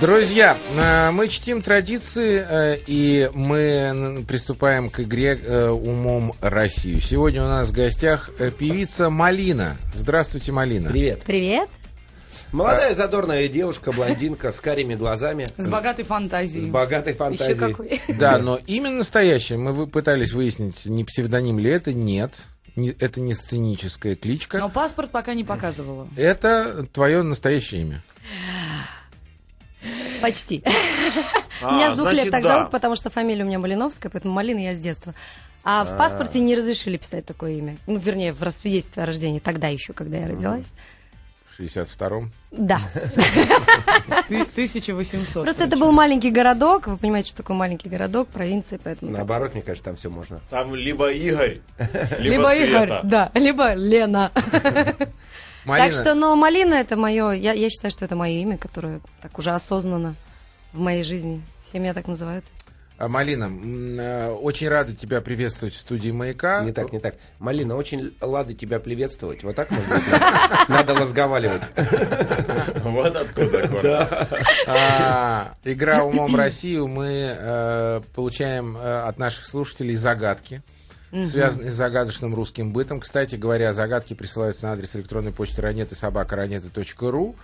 Друзья, э, мы чтим традиции, э, и мы приступаем к игре э, «Умом Россию». Сегодня у нас в гостях певица Малина. Здравствуйте, Малина. Привет. Привет. Молодая задорная девушка, блондинка с карими глазами, С богатой с фантазией. богатой Еще фантазией. какой. Да, но имя настоящее. Мы пытались выяснить, не псевдоним ли это. Нет. Не- это не сценическая кличка. Но паспорт пока не показывала. Это твое настоящее имя. Почти. А, Меня с двух лет так да. зовут, потому что фамилия у меня Малиновская, поэтому Малина я с детства. А в паспорте не разрешили писать такое имя. Ну, вернее, в свидетельстве о рождении. Тогда еще, когда я родилась. В 62-м. Да. Ты- 1800. Просто это был маленький городок. Вы понимаете, что такое маленький городок, провинция, поэтому... Наоборот, мне кажется, там все можно. Там либо Игорь, либо, Либо Игорь, Света. да, либо Лена. Малина, Так что, но Малина это мое, я, я считаю, что это мое имя, которое так уже осознанно в моей жизни. Все меня так называют. а, Малина, э, очень рада тебя приветствовать в студии «Маяка». Не так, не так. Малина, очень рада тебя приветствовать. Вот так можно? Надо разговаривать. Вот откуда. А, игра «Умом Россию» мы э, получаем э, от наших слушателей загадки, связанные с загадочным русским бытом. Кстати говоря, загадки присылаются на адрес электронной почты ранеты собака ру.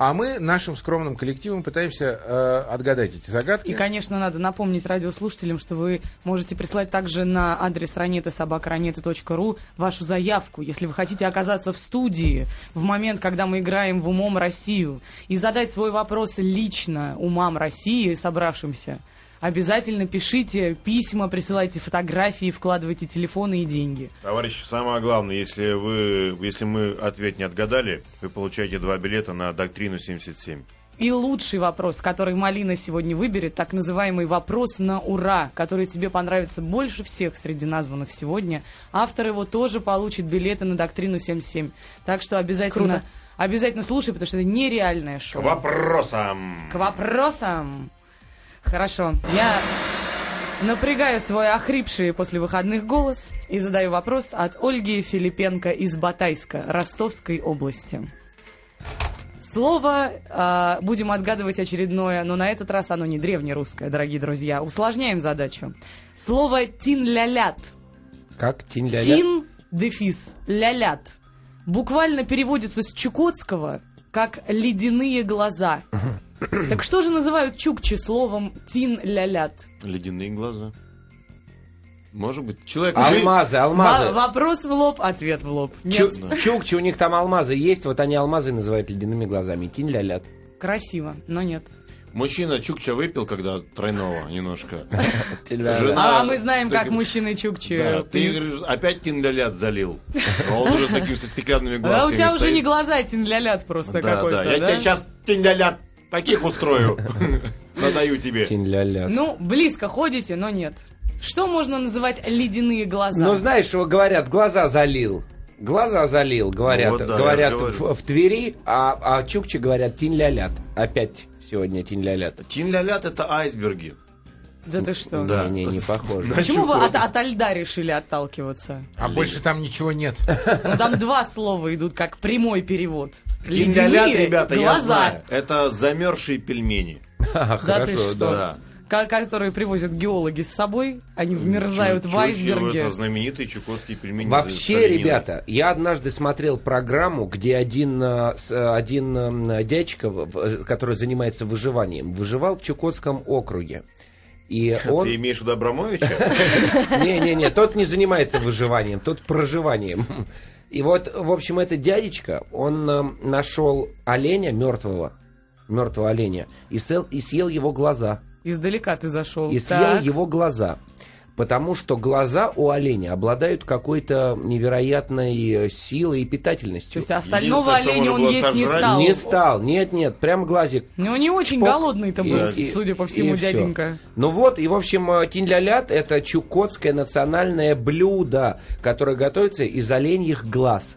А мы нашим скромным коллективом пытаемся э, отгадать эти загадки. И, конечно, надо напомнить радиослушателям, что вы можете прислать также на адрес ранеты ру вашу заявку, если вы хотите оказаться в студии в момент, когда мы играем в «Умом Россию», и задать свой вопрос лично умам России, собравшимся. Обязательно пишите письма, присылайте фотографии, вкладывайте телефоны и деньги. Товарищи, самое главное, если вы, если мы ответ не отгадали, вы получаете два билета на доктрину 77. И лучший вопрос, который Малина сегодня выберет, так называемый вопрос на ура, который тебе понравится больше всех среди названных сегодня. Автор его тоже получит билеты на доктрину 77. Так что обязательно, Круто. обязательно слушай, потому что это нереальное К шоу. вопросам. К вопросам. Хорошо. Я напрягаю свой охрипший после выходных голос и задаю вопрос от Ольги Филипенко из Батайска, Ростовской области. Слово а, будем отгадывать очередное, но на этот раз оно не древнерусское, дорогие друзья. Усложняем задачу. Слово тин-ля-лят. Как? Тинь-ля-ля? Тин, дефис, ля-лят. Буквально переводится с чукотского как «ледяные глаза». Так что же называют чукчи словом тин-ля-лят? Ледяные глаза. Может быть, человек... Алмазы, алмазы. вопрос в лоб, ответ в лоб. Нет, Чу- Чукчи, у них там алмазы есть, вот они алмазы называют ледяными глазами. Тинь-ля-лят. красиво, но нет. Мужчина чукча выпил, когда тройного немножко. Жена- А мы знаем, как мужчины чукчи Да, ты опять тин-ля-лят залил. А он уже таким со стеклянными А глазками у тебя уже не глаза тин-ля-лят просто Да, какой-то, я тебе сейчас тин-ля-лят таких устрою. Надаю тебе. Ну, близко ходите, но нет. Что можно называть ледяные глаза? Ну, знаешь, что говорят, глаза залил. Глаза залил, говорят, Ну вот да, говорят в, в Твери, а, а чукчи говорят тинь-ля-лят. Опять сегодня тинь-ля-лят. Тин-ля-лят это айсберги. Да ты что? Да. Не, не, не похоже. Почему вы от, от льда решили отталкиваться? А больше там ничего нет. Ну, там два слова идут как прямой перевод. Ледяные ребята, я глаза. знаю. Это замерзшие пельмени. Да Ха, ты что? Да. Ко- которые привозят геологи с собой, они вмерзают в Чу- чу- айсберге. Это знаменитые чукотские пельмени. Вообще, ребята, я однажды смотрел программу, где один, э, э, один э, дядечка, в- в- который занимается выживанием, выживал в Чукотском округе. И он... Ты имеешь в виду Абрамовича? Не-не-не, тот не занимается выживанием, тот проживанием. И вот, в общем, этот дядечка, он нашел оленя мертвого, мертвого оленя, и, сел, и съел его глаза. Издалека ты зашел. И съел Так. его глаза. Потому что глаза у оленя обладают какой-то невероятной э, силой и То питательностью. есть остального оленя он есть не стал. Не стал, нет, нет, прям глазик. Ну, не очень голодный-то был, И- судя по всему, и дяденька. Ну вот, и в общем, э, тинь-ля-лят это чукотское национальное блюдо, которое готовится из оленьих глаз.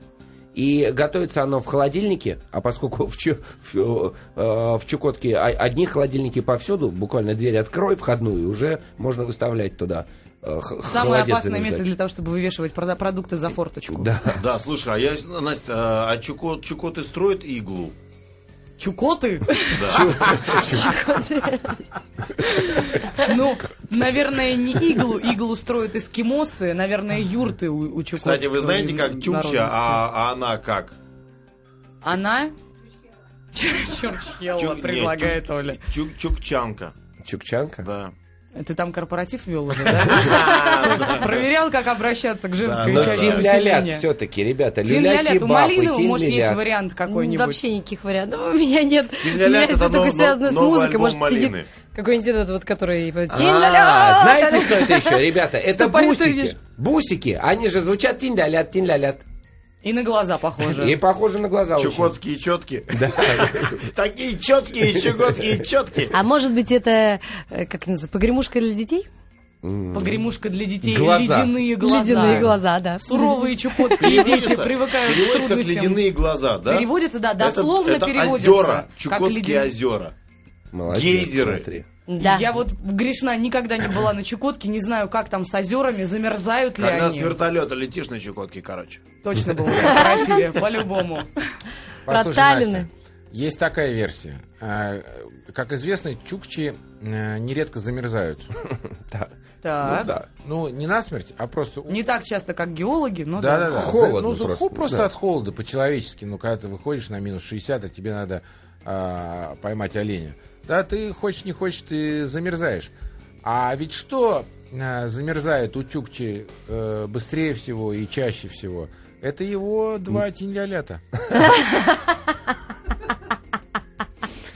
И готовится оно в холодильнике, а поскольку в, Чу- в, э, в Чукотке одни холодильники повсюду, буквально дверь открой входную, и уже можно выставлять туда. э, Самое опасное завязать. место для того, чтобы вывешивать продукты за форточку. Да. Да, слушай, а я, Настя, а Чукот, Чукоты строят иглу? Чукоты? Ну, наверное, не иглу. Иглу строят эскимосы. Наверное, юрты у, чукотской Кстати, вы знаете, как Чукча, а, а она как? Она? Не, предлагает Оля. Чук- Чукчанка, Чукчанка? да. Ты там корпоратив вел уже, да? Проверял, как обращаться к женской Но части тин-ля-лят населения. все-таки, ребята. Тин ля Люля-кебаб у малины, может, есть тин-ля-лят. вариант какой-нибудь. Вообще никаких вариантов у меня нет. У Тин-ля-лят меня это только связано с музыкой. Может, сидит какой-нибудь этот вот, который... типа, А, знаете, что это еще, ребята? Это бусики. Бусики, они же звучат тин-ля-лят, тин-ля-лят. И на глаза похоже. И похожи на глаза. Чукотские четкие. Такие четкие, чукотские четкие. А может быть, это, э, как это называется, погремушка для детей? Погремушка для детей, Глаза. ледяные глаза. Ледяные глаза, да. Суровые чукотские дети привыкают к переводится как трудностям. ледяные глаза, да? Переводится, да, Это- дословно это переводится. озера, Чукотские озера. Молодец, Гейзеры. смотри. Да. Я вот грешна, никогда не была на Чукотке, не знаю, как там с озерами, замерзают ли Когда они. с вертолета летишь на Чукотке, короче. Точно был на корпоративе, по-любому. Послушай. Настя, есть такая версия. А, Как известно, чукчи э, нередко замерзают. Так. Ну да. Ну, не насмерть, а просто... Не так часто, как геологи, но Да, да. да, да. Холодно ну, просто, ху- просто да. от холода, по-человечески. Ну, когда ты выходишь на минус 60, а тебе надо а, поймать оленя. Да, ты хочешь, не хочешь, ты замерзаешь. А ведь что а, замерзает у Чукчи э, быстрее всего и чаще всего? Это его два тинь-ля-лята.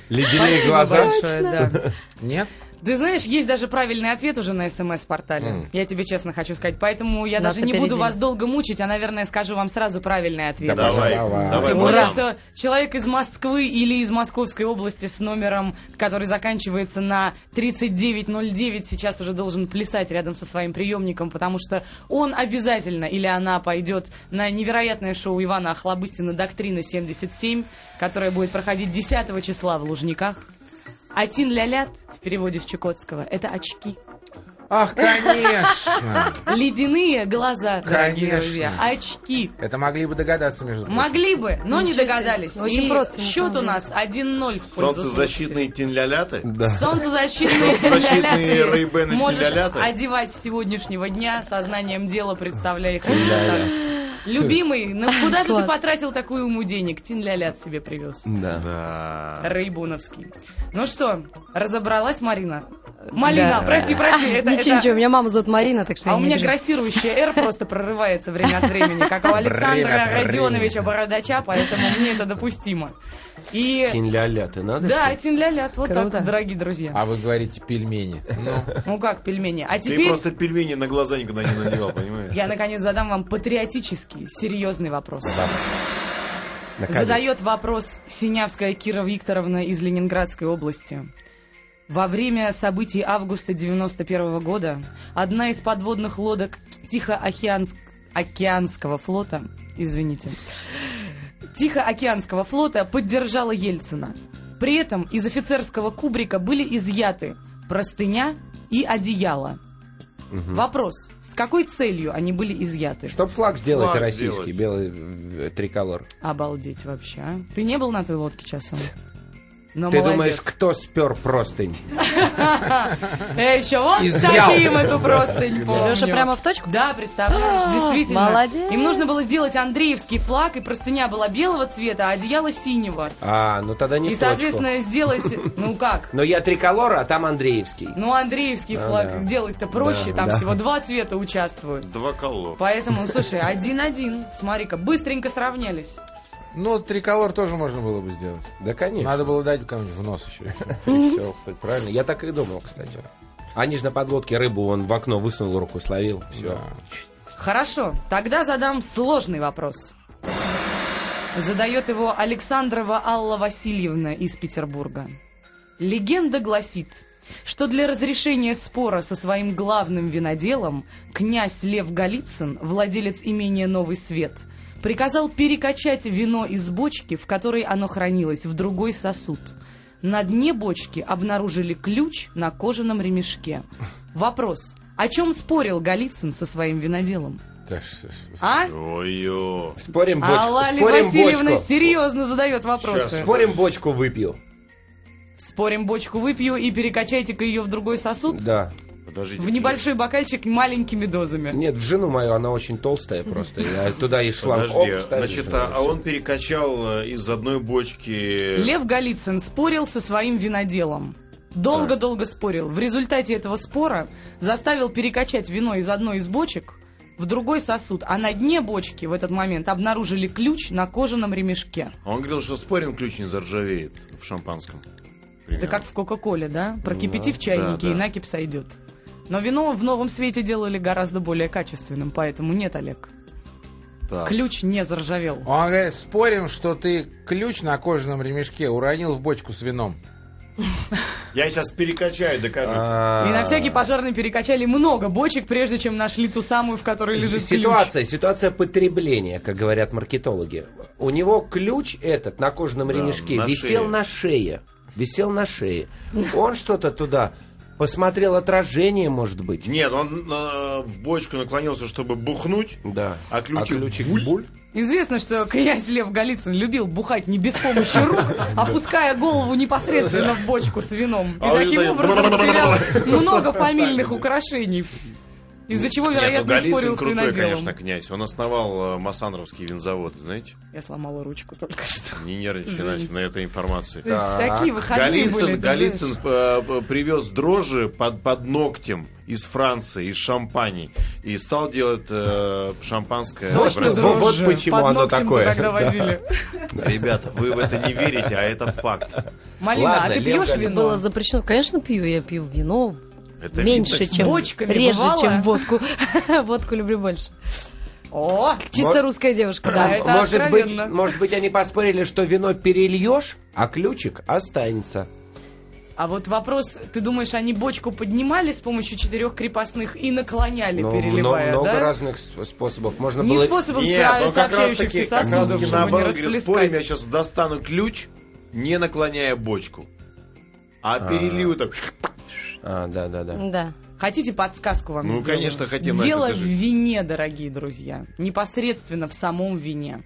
Ледяные глаза. Нет? Ты знаешь, есть даже правильный ответ уже на СМС-портале. М. Я тебе честно хочу сказать. Поэтому я Нас даже не буду вас долго мучить, а, наверное, скажу вам сразу правильный ответ. Да, Давай, Давай. давай. Тем более, что человек из Москвы или из Московской области с номером, который заканчивается на 3909, сейчас уже должен плясать рядом со своим приемником, потому что он обязательно или она пойдет на невероятное шоу Ивана Охлобыстина «Доктрина 77», которое будет проходить 10 числа в Лужниках. А тин лялят переводе с чукотского – это очки. Ах, конечно! Ледяные глаза, дорогие Конечно. друзья. Очки. Это могли бы догадаться, между прочим. Могли бы, но не догадались. Очень просто, счет у нас 1-0 в пользу Солнцезащитные тинляляты. Да. Солнцезащитные тинляляты. Можешь одевать с сегодняшнего дня сознанием дела, представляя их. Любимый, ну куда же ты потратил такую ему денег? Тин-лялят себе привез. Да. Да. Рейбуновский. Ну что, разобралась Марина? Малина, Да. прости, прости. Это, Ничего, это- ничего, меня мама зовут Марина, так что А у меня обижаюсь. грассирующая «Р» просто прорывается время от времени, как у Александра. Родионовича Бородача, поэтому мне это допустимо. И Тин-ля-ля, ты надо? да, тин-ля-лят, вот так, Круто. вот, дорогие друзья. А вы говорите пельмени. Ну, Ну как, пельмени. А Ты теперь просто пельмени на глаза никогда не надевал, понимаешь? я, наконец, задам вам патриотический, серьезный вопрос. Наконец. Задает вопрос Синявская Кира Викторовна из Ленинградской области. Во время событий августа 91 года одна из подводных лодок Тихоокеанского флота, извините, Тихоокеанского флота поддержала Ельцина. При этом из офицерского кубрика были изъяты простыня и одеяло. Вопрос, с какой целью они были изъяты? Чтоб флаг сделать Флаг российский, сделать. белый э, триколор. Обалдеть вообще, а? Ты не был на той лодке часом? Ну, Ты молодец. думаешь, кто спер простынь? Я еще вот таким эту простынь помню. Леша прямо в точку? Да, представляешь, А, действительно. молодец. Им нужно было сделать Андреевский флаг, и простыня была белого цвета, а одеяло синего. А, ну тогда не и, соответственно, сделать, ну как, Но я триколор, а там Андреевский. ну Андреевский флаг да. делать-то проще, там всего два цвета участвуют. Два коло. Поэтому, слушай, один-один, смотри-ка, быстренько сравнялись. Ну, триколор тоже можно было бы сделать. Да, конечно. Надо было дать кому-нибудь в нос еще. И всё, правильно. Я так и думал, кстати. Они же на подлодке рыбу, он в окно высунул руку, словил. Все. Хорошо, тогда задам сложный вопрос. Задает его Александрова Алла Васильевна из Петербурга. Легенда гласит, что для разрешения спора со своим главным виноделом князь Лев Голицын, владелец имения Новый Свет, приказал перекачать вино из бочки, в которой оно хранилось, в другой сосуд. На дне бочки обнаружили ключ на кожаном ремешке. Вопрос. О чем спорил Голицын со своим виноделом? А? Ой-ё. Спорим бочку. Алла Ли спорим Васильевна бочку. серьезно задает вопросы. Спорим бочку выпью. Спорим, бочку выпью и перекачайте-ка ее в другой сосуд. Да. Подождите. В небольшой бокальчик маленькими дозами. Нет, в жену мою она очень толстая просто. Я туда и шланг. Подожди, оп, значит, и а, а он перекачал э, из одной бочки... Лев Голицын спорил со своим виноделом. Долго-долго спорил. В результате этого спора заставил перекачать вино из одной из бочек в другой сосуд, а на дне бочки в этот момент обнаружили ключ на кожаном ремешке. Он говорил, что спорим, ключ не заржавеет в шампанском. Примерно. как в Кока-Коле, да? Прокипяти в чайнике, да, и да. накипь сойдет. Но вино в новом свете делали гораздо более качественным, поэтому нет, Олег. Так. Ключ не заржавел. Он говорит, спорим, что ты ключ на кожаном ремешке уронил в бочку с вином. Я сейчас перекачаю, докажу. А, И на всякий пожарный перекачали много бочек, прежде чем нашли ту самую, в которой лежит Ситуация, ситуация потребления, как говорят маркетологи. У него ключ этот на кожаном Да, ремешке на висел шее. на шее. Висел на шее. Он что-то туда посмотрел отражение, может быть. Нет, он э, в бочку наклонился, чтобы бухнуть. Да. А ключик буль? ключ. Известно, что князь Лев Голицын любил бухать не без помощи рук, опуская голову непосредственно в бочку с вином. И А таким образом потерял много фамильных украшений. Из-за чего, Нет, ну, вероятно, Голицын спорил с крутой, виноделом. конечно, князь. Он основал э, Массандровский винзавод, знаете? Я сломала ручку только что. Не нервничай. Настя, на этой информации. Такие выходные были. Голицын, ты Голицын э, привез дрожжи под, под ногтем из Франции, из Шампани, и стал делать э, шампанское. Вот вот Дрожжи. почему Под оно такое. тогда водили. Ребята, вы в это не верите, а это факт. Малина, Ладно, а ты пьешь вино? Было запрещено. Конечно, пью. Я пью вино Это меньше, видно, чем... бочками реже, бывало? чем водку. Водку люблю больше. О, Чисто Вот. русская девушка, Да, да. это может быть, может быть, они поспорили, что вино перельешь, а ключик останется. А вот вопрос, ты думаешь, они бочку поднимали с помощью четырех крепостных и наклоняли, Ну, переливая, много, много да? разных с- способов. Можно Не было... способом Нет, со- он как раз таки, сообщающихся как раз сосудов, таки чтобы не наоборот, говорит, спорим, я сейчас достану ключ, не наклоняя бочку. А перелью так. А, да, да, да. Да. Хотите подсказку вам Ну, сделаю? конечно, хотим, Дело Настя, в скажи. вине, дорогие друзья. Непосредственно в самом вине.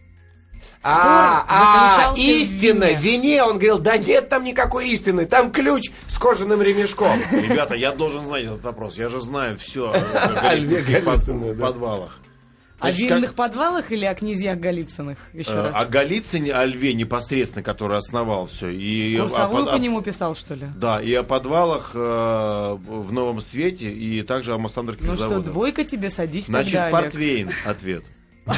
А, а, заключался в истина, вине. в вине. Он говорил, да нет там никакой истины, там ключ с кожаным ремешком. Ребята, я должен знать этот вопрос. Я же знаю все О да. подвалах. О Значит, винных как- подвалах или о князьях Голицыных? Еще Э, раз. О Голицыне, о Льве непосредственно, который основал все. И Курсовую о по о- нему писал, что ли? Да, и о подвалах э, в Новом Свете, и также о Массандровских Ну что, двойка тебе, садись Значит, тогда, Олег. портвейн ответ. А,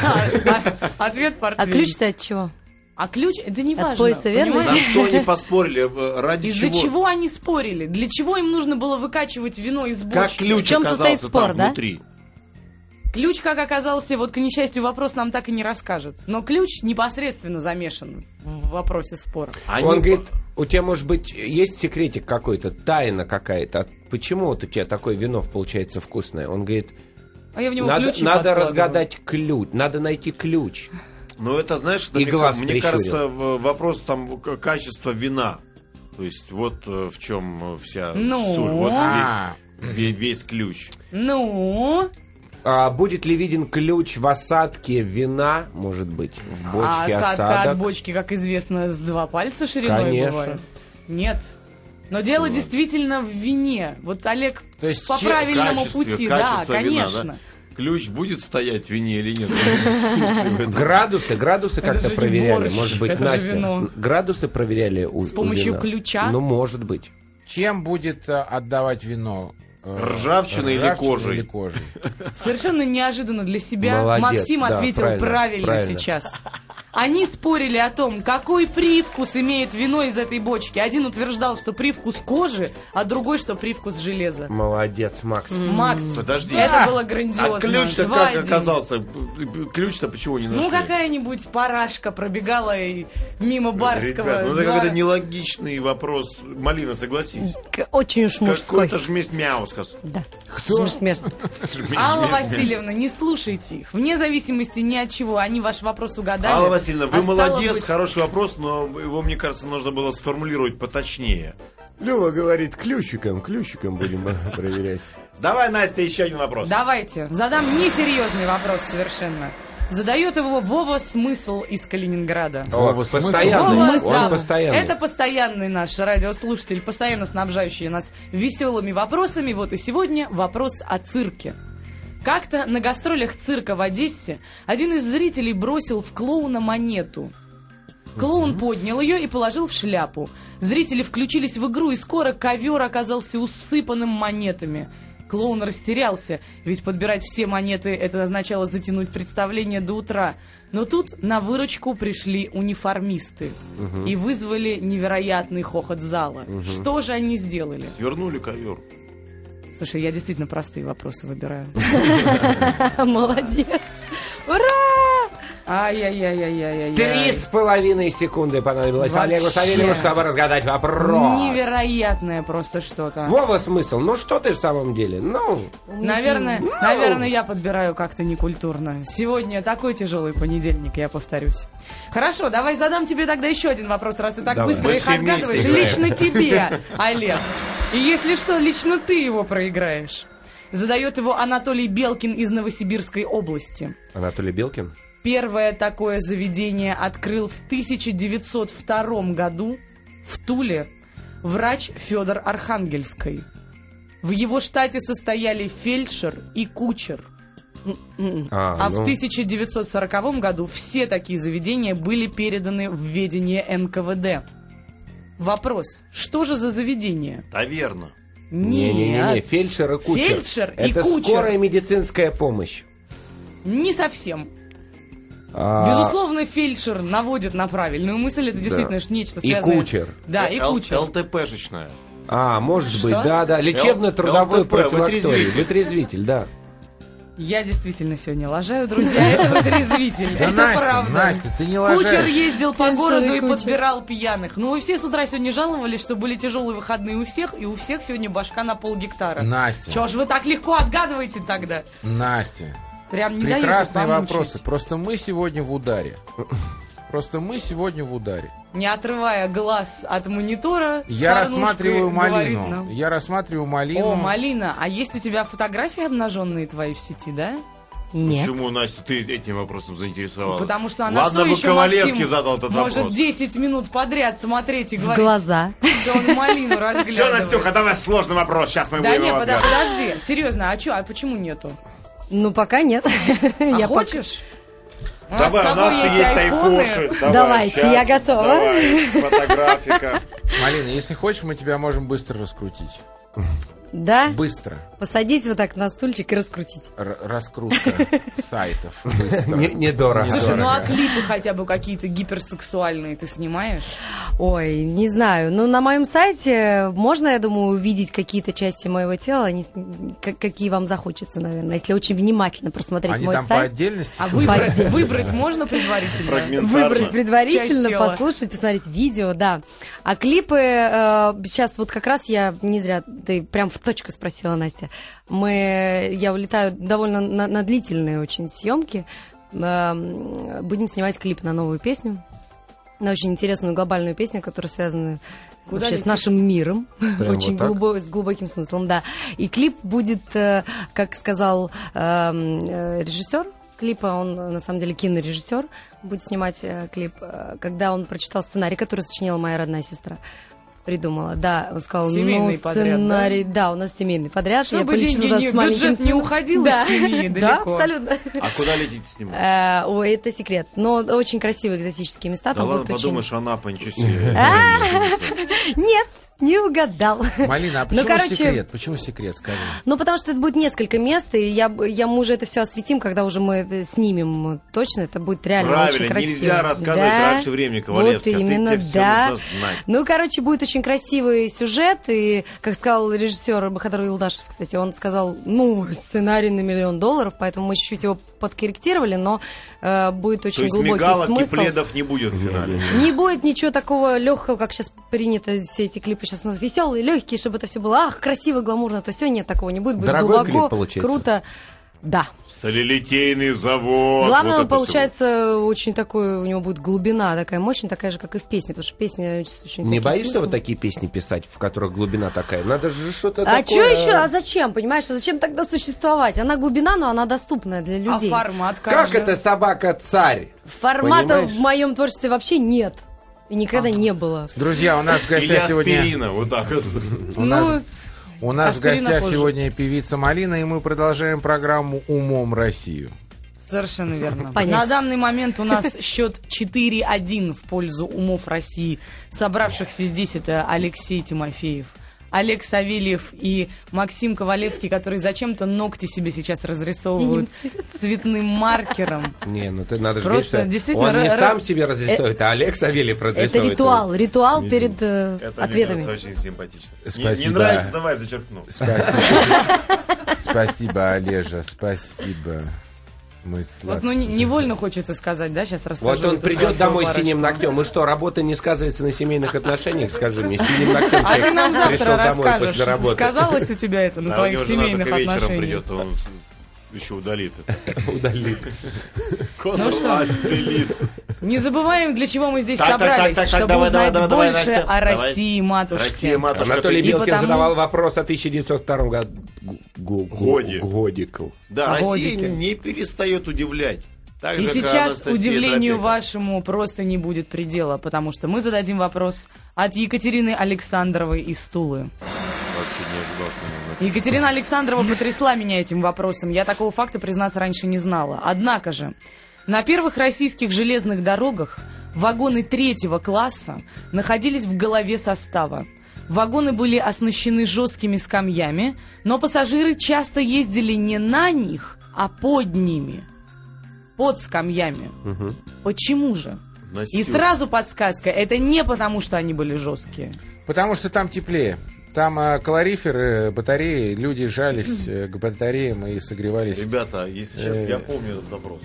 а, Ответ А портвейн. ключ-то от чего? А ключ, это не От важно. пояса верности? На что они поспорили, э, ради Из-за чего? чего они спорили? Для чего им нужно было выкачивать вино из Как бочки? ключ В чем состоит оказался спор, там да? внутри? Ключ, как оказался, вот к несчастью, вопрос нам так и не расскажет. Но ключ непосредственно замешан в вопросе спора. Они Он говорит, у тебя, может быть, есть секретик какой-то, тайна какая-то. А Почему вот у тебя такое вино получается вкусное? Он говорит, А я в него надо, надо разгадать ключ, надо найти ключ. Ну, это, знаешь, И мне, глаз мне прищурил. кажется, вопрос там качества вина. То есть, вот э, в чем э, вся Ну? соль. Вот А, ве- весь ключ. Ну, А будет ли виден ключ в осадке вина, может быть, в а бочке осадка осадок? от бочки, как известно, с два пальца шириной Конечно. бывает. Нет. Но дело действительно в вине. Вот Олег То есть по че- правильному Качестве- пути, да, качество вина, конечно. да? Ключ будет стоять в вине или нет? Градусы, градусы как-то проверяли, может быть, Настя. вино. Градусы проверяли у С помощью ключа? Ну, может быть. Чем будет э, отдавать вино? Ржавчиной или кожей? или кожей? Совершенно неожиданно для себя Молодец, Максим да, ответил правильно, правильно, правильно. сейчас. Они спорили о том, какой привкус имеет вино из этой бочки. Один утверждал, что привкус кожи, а другой, что привкус железа. Молодец, Макс. Макс, Подожди. это было А грандиозно. ключ-то Два как один. оказался? Ключ-то почему не нашли? Ну, какая-нибудь парашка пробегала и мимо барского. Ребят, ну это какой-то нелогичный вопрос. Малина, согласись. Очень уж мужской. Какой-то жместь мяускас. Да. Смешно. Алла Васильевна, не слушайте их. Вне зависимости ни от чего, они ваш вопрос угадали. Алла Васильевна, вы А молодец, быть, хороший вопрос, но его, мне кажется, нужно было сформулировать поточнее. Лева говорит, ключиком, ключиком будем проверять. Давай, Настя, еще один вопрос. Давайте, задам несерьезный вопрос совершенно. Задает его Вова Смысл из Калининграда. Вова, смысл? постоянный. Вова, Он постоянный. Это постоянный наш радиослушатель, постоянно снабжающий нас веселыми вопросами. Вот и сегодня вопрос о цирке. Как-то на гастролях цирка в Одессе один из зрителей бросил в клоуна монету. Клоун поднял ее и положил в шляпу. Зрители включились в игру, и скоро ковер оказался усыпанным монетами. Клоун растерялся, ведь подбирать все монеты это означало затянуть представление до утра. Но тут на выручку пришли униформисты и вызвали невероятный хохот зала. Что же они сделали? Свернули ковер. Слушай, я действительно простые вопросы выбираю. Молодец. Ай-яй-яй-яй-яй-яй. Три с половиной секунды понадобилось Вообще. Олегу Савельеву, чтобы разгадать вопрос. Невероятное просто что-то. Вова смысл? Ну что ты в самом деле? Ну, Наверное, наверное, я подбираю как-то некультурно. Сегодня такой тяжелый понедельник, я повторюсь. Хорошо, давай задам тебе тогда еще один вопрос, раз ты так Давай. быстро Мы их отгадываешь. играем. Лично тебе, Олег. И если что, лично ты его проиграешь. Задает его Анатолий Белкин из Новосибирской области. Анатолий Белкин. Первое такое заведение открыл в 1902 году в Туле врач Федор Архангельской. В его штате состояли фельдшер и кучер. А в ну, 1940 году все такие заведения были переданы в ведение НКВД. Вопрос, что же за заведение? Таверна. Нет, фельдшер и кучер. Фельдшер и Это кучер. скорая медицинская помощь. не совсем. А, Безусловно, фельдшер наводит на правильную мысль. Это действительно ж нечто И связанное. кучер. Да, и кучер. ЛТПшечная. А, может Что? быть, да-да, лечебно-трудовой ЛТП, профилакторий. вытрезвитель. Да. Я действительно сегодня лажаю, друзья. Это вытрезвитель. Да, Это Настя, правда. Настя, ты не Кучер лажаешь. ездил по Фельдшер городу и и кучер. подбирал пьяных. Ну, вы все с утра сегодня жаловались, что были тяжелые выходные у всех, и у всех сегодня башка на полгектара. Настя, Чего ж вы так легко отгадываете тогда? Настя, Прям не прекрасные вопросы. Просто мы сегодня в ударе. Просто мы сегодня в ударе. Не отрывая глаз от монитора, Я рассматриваю говорит малину. нам. Я рассматриваю малину. О, Малина, а есть у тебя фотографии обнаженные твои в сети, да? Нет. Почему, Настя, ты этим вопросом заинтересовала? Потому что она Ладно что бы еще, Ковалевский Максим, задал этот может вопрос. 10 минут подряд смотреть и В говорить, глаза. что он малину Все, разглядывает. Настюха, давай сложный вопрос. Сейчас мы Да будем не, его пода- отгадывать. подожди, серьезно, а чё, а почему нету? Ну, пока нет. А Я хочешь? Давай, у нас есть айфоны. айфоши. Давай, Давайте, щас, я готова. Давай, фотографика. Малина, если хочешь, мы тебя можем быстро раскрутить. Да? Быстро. Посадить вот так на стульчик и раскрутить. Р- раскрутка сайтов. Быстро. Не- Недорого. Слушай, ну а клипы хотя бы какие-то гиперсексуальные ты снимаешь? Ой, не знаю. Ну, на моем сайте можно, я думаю, увидеть какие-то части моего тела, какие вам захочется, наверное, если очень внимательно просмотреть Они мой там по сайт. отдельности? А выбрать, можно предварительно? Выбрать предварительно, послушать, посмотреть видео, да. А клипы, э, сейчас вот как раз я, не зря, ты прям в точку спросила, Настя. Мы, я улетаю довольно на, на длительные очень съемки. Эм, будем снимать клип на новую песню. На очень интересную глобальную песню, которая связана Куда вообще с летишь? нашим миром. Прям очень вот глубо- с глубоким смыслом, да. И клип будет, э, как сказал эм, э, режиссер клипа, он на самом деле кинорежиссер, будет снимать э, клип, э, когда он прочитал сценарий, который сочинила моя родная сестра. Придумала, да, он сказал, Семейный ну, подряд, сначарий, да? у нас семейный подряд. Чтобы я полечу деньги туда не- с бюджет не сыном. уходил да. из семьи Да, далеко. абсолютно. А куда летите снимать? Э, Ой, это секрет. Но очень красивые экзотические места. Да ладно, подумаешь, Анапа, ничего себе. Нет, не угадал. Малина, а Ну, почему короче, секрет? Почему секрет, скажи? Ну, потому что это будет несколько мест, и я, я мы уже это все осветим, когда уже мы это снимем точно. Это будет реально очень Правильно, красиво. нельзя рассказывать Да, раньше времени, Ковалевский. Вот ты- именно, тебе всё да. нужно знать. Ну, короче, будет очень красивый сюжет, и, как сказал режиссер Бахадар Юлдашев, кстати, он сказал, ну, сценарий на миллион долларов, поэтому мы чуть-чуть его подкорректировали, но э, будет То очень есть глубокий мигалок и смысл. пледов не будет в финале. Не будет ничего такого легкого, как сейчас принято, все эти клипы сейчас у нас веселые, легкие, чтобы это все было, ах, красиво, гламурно, то все, нет, такого не будет, будет Дорогой глубоко, клип получается? круто. Да. Сталелитейный завод. Главное, Вот он получается очень такой, у него будет глубина такая мощная, такая же, как и в песне, потому что песня очень Не боишься смыслом. вот такие песни писать, в которых глубина такая? Надо же что-то А такое... что еще? А зачем? Понимаешь, а зачем тогда существовать? Она глубина, но она доступная для людей. А формат как, Как же? это собака-царь? Формата Понимаешь? в моем творчестве вообще нет. И никогда не было. Друзья, у нас в гостях сегодня... аспирина, вот так вот. У Ну, нас, у нас в гостях позже. сегодня певица Малина, и мы продолжаем программу «Умом Россию». Совершенно верно. Понятно. На данный момент у нас счет 4-1 в пользу умов России. Собравшихся здесь это Алексей Тимофеев, Олег Савельев и Максим Ковалевский, которые зачем-то ногти себе сейчас разрисовывают цветным маркером. Не, ну ты надо же Просто видеть, что действительно Он не сам себе разрисует, а Олег Савельев Это разрисовывает. ритуал, ритуал перед э, Это мне ответами. кажется очень симпатично. Не- Не, Спасибо. нравится, давай зачеркну. Спасибо. Спасибо, Олежа, спасибо. Мы Вот, ну, не- невольно хочется сказать, да, сейчас Вот рассаживать он придет домой с парочку. синим ногтем. И что, работа не сказывается на семейных отношениях, скажи мне. Синим ногтем А ты нам завтра пришел домой расскажешь, после работы. сказалось у тебя это на А у твоих семейных только вечером отношениях? придет, он еще удалит это. Удалит. Ну что? Не забываем, для чего мы здесь Так, собрались, так, так, чтобы давай, узнать давай, давай, больше о. России, матушке. Россия, матушка. Анатолий Белкин потому- задавал вопрос о 1902 году. Годе. Годику. Да, О Россия не перестает удивлять. Так И же, сейчас удивлению Дробека. вашему просто не будет предела, потому что мы зададим вопрос от Екатерины Александровой из Тулы. Вообще не ожидал, что Екатерина Александрова потрясла меня этим вопросом. Я такого факта, признаться, раньше не знала. Однако же, на первых российских железных дорогах вагоны третьего класса находились в голове состава. Вагоны были оснащены жесткими скамьями, но пассажиры часто ездили не на них, а под ними. Под скамьями. Почему же? Настю. И сразу подсказка, это не потому, что они были жесткие. Потому что там теплее. Там э, калориферы, батареи, люди жались э, к батареям и согревались. Ребята, если честно, Э. я помню этот вопрос.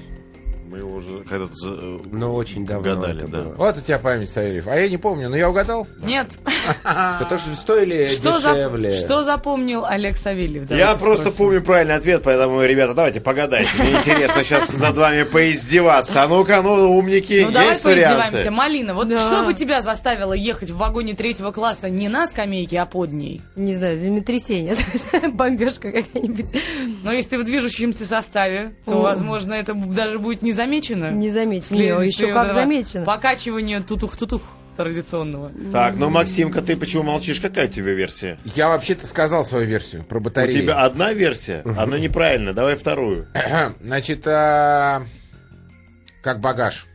Мы его уже когда-то за- э, Ну, очень давно угадали, это да. было. Вот у тебя память, Савельев. А я не помню, но я угадал. Нет. Потому что стоили Что, за- дешевле. что запомнил Олег Савельев? Я Давайте просто спросим. помню правильный ответ, поэтому, ребята, давайте погадайте. Мне интересно сейчас над вами поиздеваться. А ну-ка, ну, умники, Ну давай поиздеваемся. Малина, вот Да. что бы тебя заставило ехать в вагоне третьего класса не на скамейке, а под ней? Не знаю, землетрясение, бомбежка какая-нибудь. Но если ты в движущемся составе, то, возможно, это даже будет не замечено. Не Не, еще как замечено. Покачивания тутух-тутух традиционного. Так, ну, Максимка, ты почему молчишь? Какая у тебя версия? Я вообще-то сказал свою версию про У батареи. тебя одна версия? Она неправильная, давай вторую. Значит, а, как багаж.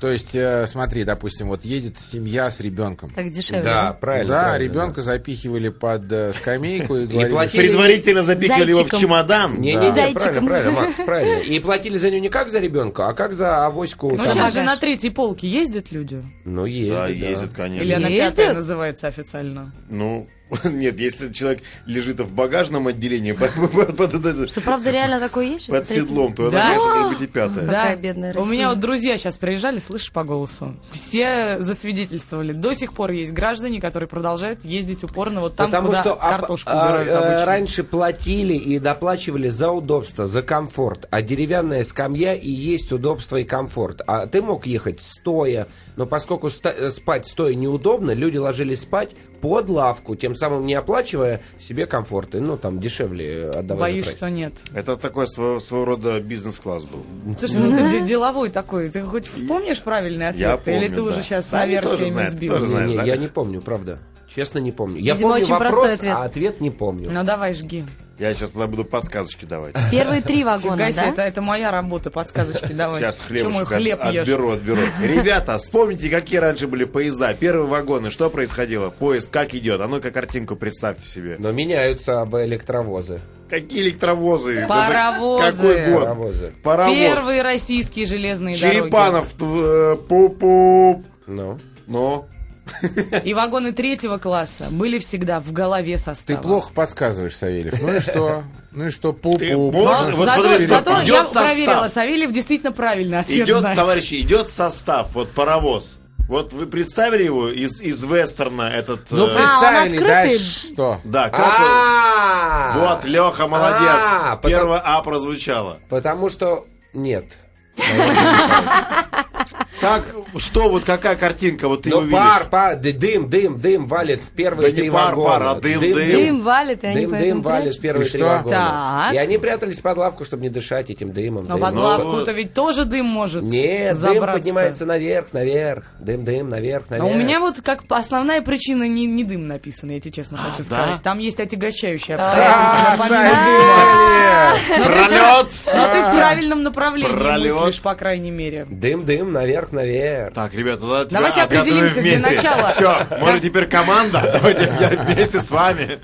То есть, э, смотри, допустим, вот едет семья с ребенком. Так дешевле. Да, правильно. да, правильно, ребенка запихивали под э, скамейку и говорили, платили- Предварительно запихивали его в чемодан. Не-не-не, Зайчиком. правильно, правильно, Макс, правильно. И платили за нее не как за ребенка, а как за авоську. Ну там. сейчас же на третьей полке ездят люди? Ну, ездит, Да, да. ездит, конечно. Или она Ездят? пятая называется официально? Ну, нет, если человек лежит в багажном отделении Что, правда, реально такое есть? под седлом, то Да? она, конечно, может быть и пятая. Какая бедная У меня Россия. вот друзья сейчас приезжали, слышишь по голосу. Все засвидетельствовали. До сих пор есть граждане, которые продолжают ездить упорно вот там, Потому куда что а, картошку а, убирают э, обычно. раньше платили и доплачивали за удобство, за комфорт. А деревянная скамья и есть удобство и комфорт. А ты мог ехать стоя, но поскольку э, спать стоя неудобно, люди ложились спать под лавку, тем самым не оплачивая себе комфорт. И, ну, там дешевле отдавали. Боюсь, прайс. что нет. Это такой своего, своего рода бизнес-класс был. Слушай, ну ты де- деловой такой. Ты хоть помнишь правильный ответ? Я помню, Или ты да. уже сейчас версиями знают, сбил? Не, я не помню, правда. Честно, не помню. Я Видимо, помню очень простой вопрос, ответ. а ответ не помню. Ну давай, жги. Я сейчас тогда буду подсказочки давать. Первые три вагона, Фига да? это, это моя работа, подсказочки давай. Сейчас Чё мой хлебушек хлеб от- ешь? отберу, отберу. Ребята, вспомните, какие раньше были поезда. Первые вагоны, что происходило? Поезд как идет? А ну-ка картинку представьте себе. Но меняются об электровозы. Какие электровозы? Паровозы. Какой год? Паровозы. Паровоз. Первые российские железные дороги. Черепанов, э, пуп-пуп. Ну. Ну, И вагоны третьего класса были всегда в голове состава. Ты плохо подсказываешь, Савельев. Ну и что? Ну и что? Пу-пу. Ты Ну, можешь- вот зато зато я состав. проверила, Савельев действительно правильно ответ идет, знает. товарищи, идет состав, вот паровоз. Вот вы представили его из, из вестерна этот... Ну, э, представили, открытый? дальше что? да, как он- А, А, Вот, Леха, молодец. А, потому- Первое А прозвучало. Потому что нет. Как, что, вот какая картинка, вот ты Ну, увидишь? пар, пар, дым, дым, дым валит в первые Да не три пар, вагона. пар, а дым, дым. Дым валит, и они Дым, поэтому дым валит в первые И три что? вагона. Так. И они прятались под лавку, чтобы не дышать этим дымом. Но дымом. под лавку-то ведь тоже дым может Нет, дым забраться. поднимается наверх, наверх. Дым, дым, наверх, А наверх. у меня вот как основная причина не, не дым написана, я тебе честно хочу сказать. Там есть отягощающие А, обстоятельства. Пролет! Но ты в правильном направлении Пролет. Мыслишь, по крайней мере. Дым, дым, наверх, наверх. Так, ребята, да, Давайте определимся для вместе. начала. Все, может теперь команда? Давайте я вместе с вами.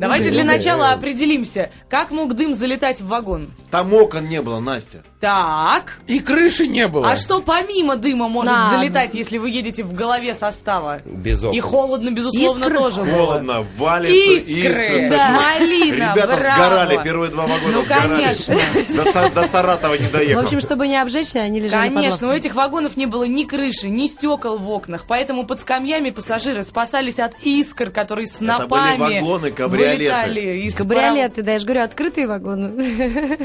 Давайте дым, для начала определимся, как мог дым залетать в вагон. Там окон не было, Настя. Так. И крыши не было. А что помимо дыма может Да. залетать, если вы едете в голове состава? Без окон. И холодно, безусловно, Искры. тоже было. Холодно, валит Искры, искры. да. сошло. малина, Ребята браво. сгорали, первые два вагона Ну, сгорали. конечно. До, Са- до Саратова не В доехал. общем, чтобы не обжечься, они лежали под Конечно, у лавкой. этих вагонов не было ни крыши, ни стекол в окнах, поэтому под скамьями пассажиры спасались от искр, которые снопами были вагоны, кабриолеты. Вылетали из Кабриолеты, да, я же говорю, открытые вагоны.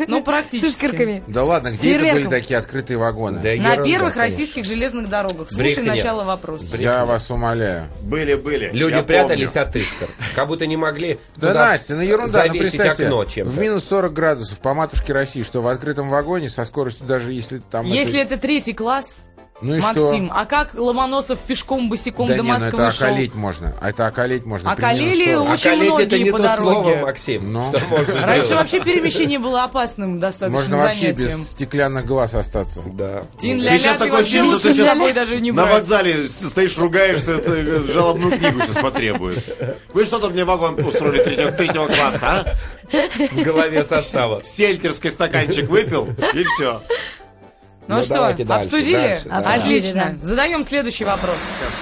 Ну, С практически. искорками. Да ладно, С где это были такие открытые вагоны? Да На первых конечно. российских железных дорогах. Слушай Брехня. начало вопроса. Я вас умоляю. Были, были. Люди я прятались помню. от искр. Как будто не могли Да, Настя, ну ерунда, ну представьте, окно чем-то. в минус 40 градусов по матушке России, что в открытом вагоне со скоростью даже если там... Если это- это третий класс, Ну и Максим, что? а как Ломоносов пешком босиком Да до не, ну Москвы это шел? околеть можно. Это околеть можно. Околели 40. Очень Околеть многие это не по то дороге. слово, Максим. Ну. Что можно Раньше сделать? вообще перемещение было опасным достаточно Можно вообще занятием. без стеклянных глаз остаться. Да. Тин ля сейчас ты такое вообще ощущение, что лучше ты с сейчас собой даже не На вокзале стоишь, ругаешься, э, жалобную книгу сейчас потребует. Вы что тут мне вагон устроили третьего, третьего класса, а? В голове состава. Сельтерский стаканчик выпил, и все. Ну, Ну, что, давайте дальше, обсудили? дальше, да. Отлично. Обсудили, Задаем следующий вопрос.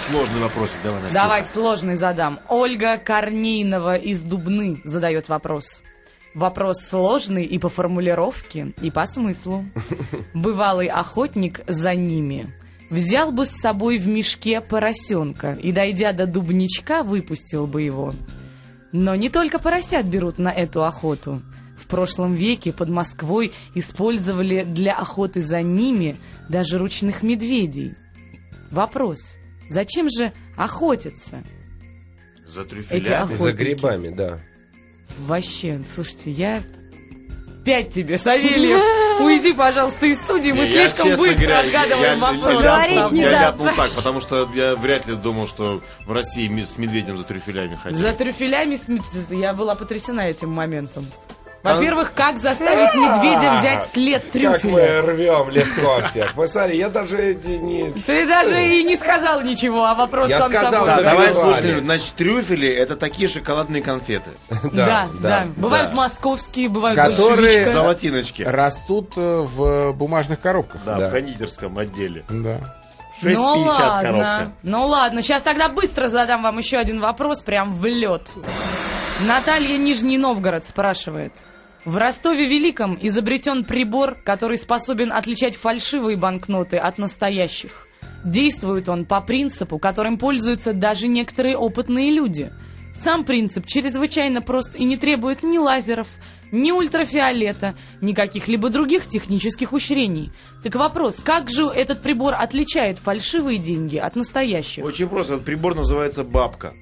Сложный вопросик, давай, Настя. Давай сложный задам. Ольга Корнейнова из Дубны задает вопрос. Вопрос сложный и по формулировке, и по смыслу. Бывалый охотник за ними. Взял бы с собой в мешке поросенка и, дойдя до дубничка, выпустил бы его. Но не только поросят берут на эту охоту. В прошлом веке под Москвой использовали для охоты за ними даже ручных медведей. Вопрос. Зачем же охотиться? За Эти трюфеля. охотники. За грибами, да. Вообще, слушайте, я... Пять тебе, Савельев. Уйди, пожалуйста, из студии. Мы Я, слишком честно быстро говоря, отгадываем я- вопрос. я Говорить ляпнул- не Я ляпнул так, потому что я вряд ли думал, что в России с медведем за трюфелями ходили. За трюфелями с мед- я была потрясена этим моментом. А Во-первых, как заставить медведя взять след Как мы трюфеля? рвем легко всех. Вы смотри, я даже не... Ты даже и не сказал ничего, а вопрос Я сам сказал, собой. Да, Завоевали. давай слушай, значит, трюфели это такие шоколадные конфеты. Да, да. Бывают московские, бывают Которые-. Золотиночки. Растут э, в бумажных коробках. Да, Да. в кондитерском отделе. Да. 6,50 Ну ладно, коробка. ну ладно, сейчас тогда быстро задам вам еще один вопрос, прям в лед. Наталья Нижний Новгород спрашивает. В Ростове-Великом изобретен прибор, который способен отличать фальшивые банкноты от настоящих. Действует он по принципу, которым пользуются даже некоторые опытные люди. Сам принцип чрезвычайно прост и не требует ни лазеров, ни ультрафиолета, ни каких-либо других технических ухищрений. Так вопрос, как же этот прибор отличает фальшивые деньги от настоящих? Очень просто. Этот прибор называется бабка.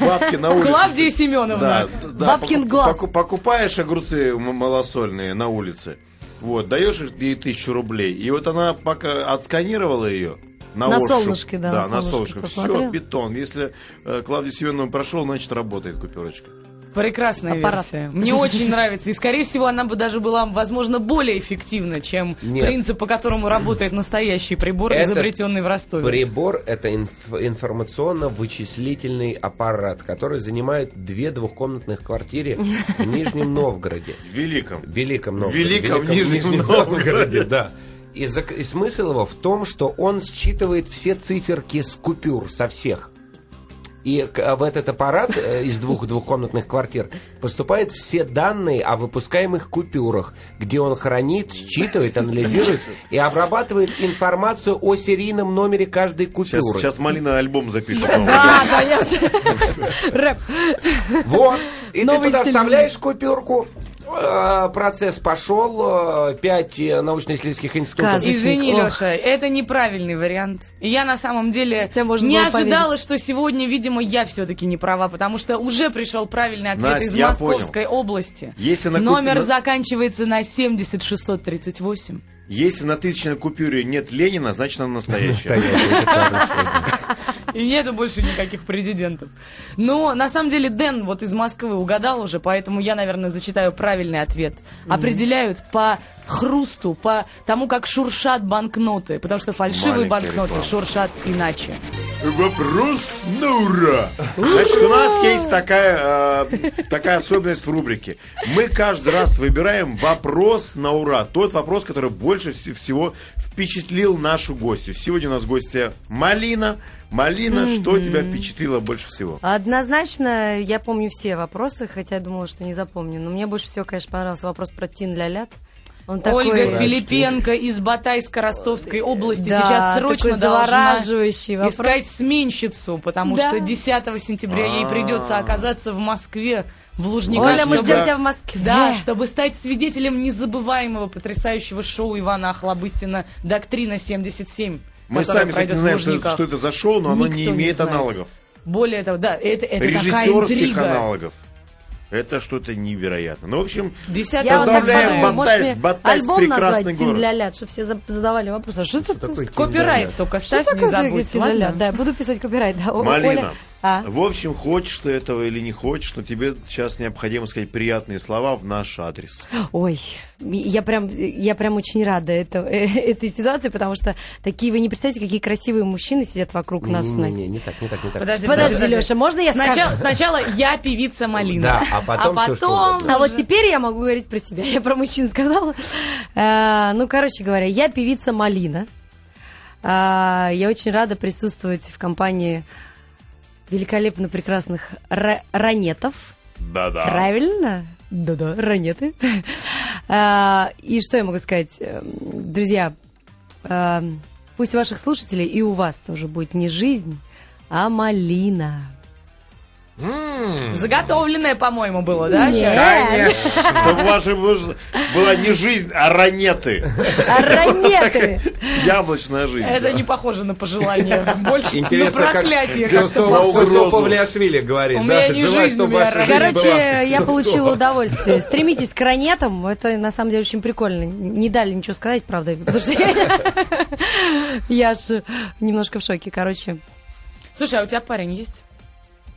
Бабки на улице. Клавдия Семеновна. Да, да, Бабкин покуп- глаз. поку- покупаешь огурцы малосольные на улице. Вот, даешь ей тысячу рублей. И вот она пока отсканировала ее. На, На ощупь. солнышке, да, Да, на солнышке солнышке. Все, бетон. Если э, Клавдия Семеновна прошел, значит работает купюрочка. Прекрасная Аппарат. версия. Мне очень нравится. И, скорее всего, она бы даже была, возможно, более эффективна, чем Нет. принцип, по которому работает настоящий прибор, Это изобретенный в Ростове. Прибор — это инф- информационно-вычислительный аппарат, который занимает две двухкомнатных квартиры в Нижнем Новгороде. В Великом. В Великом Новгороде. Великом Нижнем Новгороде. да. И, зак- и смысл его в том, что он считывает все циферки с купюр, со всех. И к- в этот аппарат э, из двух двухкомнатных квартир поступают все данные о выпускаемых купюрах, где он хранит, считывает, анализирует и обрабатывает информацию о серийном номере каждой Сейчас, купюры. сейчас Малина альбом запишет. Да, конечно. Рэп. Вот. И ты туда вставляешь купюрку, процесс пошел, э, пять э, научно-исследовательских институтов. Сказочник. Извини. Леша, это неправильный вариант. И я на самом деле не ожидала, поверить. что сегодня, видимо, я все-таки не права, потому что уже пришел правильный ответ Настя, из Московской области. Если на Номер заканчивается на 70638. Если на тысячной купюре нет Ленина, значит она настоящая. И нету больше никаких президентов. Но на самом деле Дэн вот из Москвы угадал уже, поэтому я, наверное, зачитаю правильный ответ. Определяют по хрусту, по тому, как шуршат банкноты, потому что фальшивые банкноты шуршат иначе. Вопрос на ура! Значит, у нас есть такая, э, такая особенность в рубрике. Мы каждый раз выбираем вопрос на ура. Тот вопрос, который больше вс- всего впечатлил нашу гостью. Сегодня у нас гостья Малина. Малина, что тебя впечатлило больше всего? Однозначно, я помню все вопросы, хотя я думала, что не запомню. Но мне больше всего, конечно, понравился вопрос про Тин ля лят. Он такой... Ольга Филипенко из Батайско-Ростовской области Да, сейчас срочно должна вопрос. искать сменщицу, потому Да. что 10 сентября ей придется оказаться в Москве, в Лужниках. Оля, мы чтобы- ждем тебя в Москве. Да, чтобы стать свидетелем незабываемого, потрясающего шоу Ивана Охлобыстина «Доктрина 77», Мы которое сами, кстати, не знаем, что, что это за шоу, но оно не Никто не имеет знает. аналогов. Более того, да, это, это такая интрига. аналогов. Это что-то невероятно. Ну, в общем, 10 Я вот так Поздравляем, мне Батайск альбом прекрасный город. лят, чтобы все за- задавали вопрос. А что это такое Тин Копирайт только Что ставь, не забудь? Да, я буду писать копирайт. Да. Малина, Оля, а? в общем, хочешь ты этого или не хочешь, но тебе сейчас необходимо сказать приятные слова в наш адрес. Ой, я прям, я прям очень рада это, этой ситуации, потому что такие, вы не представляете, какие красивые мужчины сидят вокруг нас Не, не, Настей. не так, не так, не так. Подожди, Подожди, Леша, можно я сначала, скажу? сначала я певица Малина. Да, а потом всё, что угодно. А вот теперь я могу говорить про себя. Я про мужчин сказала. Э, Ну, короче говоря, я певица Малина. А, Я очень рада присутствовать в компании великолепно прекрасных ра- ранетов. Да-да. Правильно? Да-да, ранеты. А, И что я могу сказать? Эм, Друзья, эм, пусть ваших слушателей и у вас тоже будет не жизнь, а малина. Заготовленное, по-моему, было, да? Нет. Конечно. Чтобы ваша была не жизнь, а ранеты. Ранеты! Яблочная жизнь. Это не похоже на пожелание. Больше Интересно, на как проклятие. Сосо- Павлиашвили говорит. У меня не жизнь, у меня Короче, я получила удовольствие. Стремитесь к ранетам. Это на самом деле очень прикольно. Не дали ничего сказать, правда. Потому что я- я ж немножко в шоке. Короче, Слушай, а у тебя парень есть?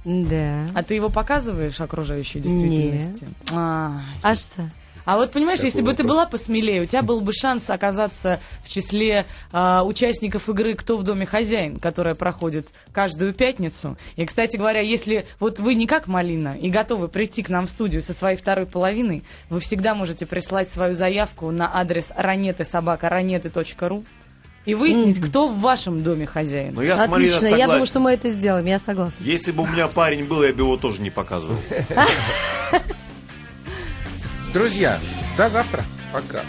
Да. А ты его показываешь окружающей действительности? А, А что? А вот понимаешь, Какой если бы ты была посмелее, у тебя был бы шанс оказаться в числе а, участников игры «Кто в доме хозяин», которая проходит каждую пятницу. И, кстати говоря, если вот вы не как Малина и готовы прийти к нам в студию со своей второй половиной, вы всегда можете прислать свою заявку на адрес ранеты собака ранеты.ру и выяснить, кто в вашем доме хозяин. Но я с Мариной Отлично. Я думаю, согласен. что мы это сделаем. Я согласна. Если бы у меня парень был, я бы его тоже не показывал. Друзья, до завтра. Пока.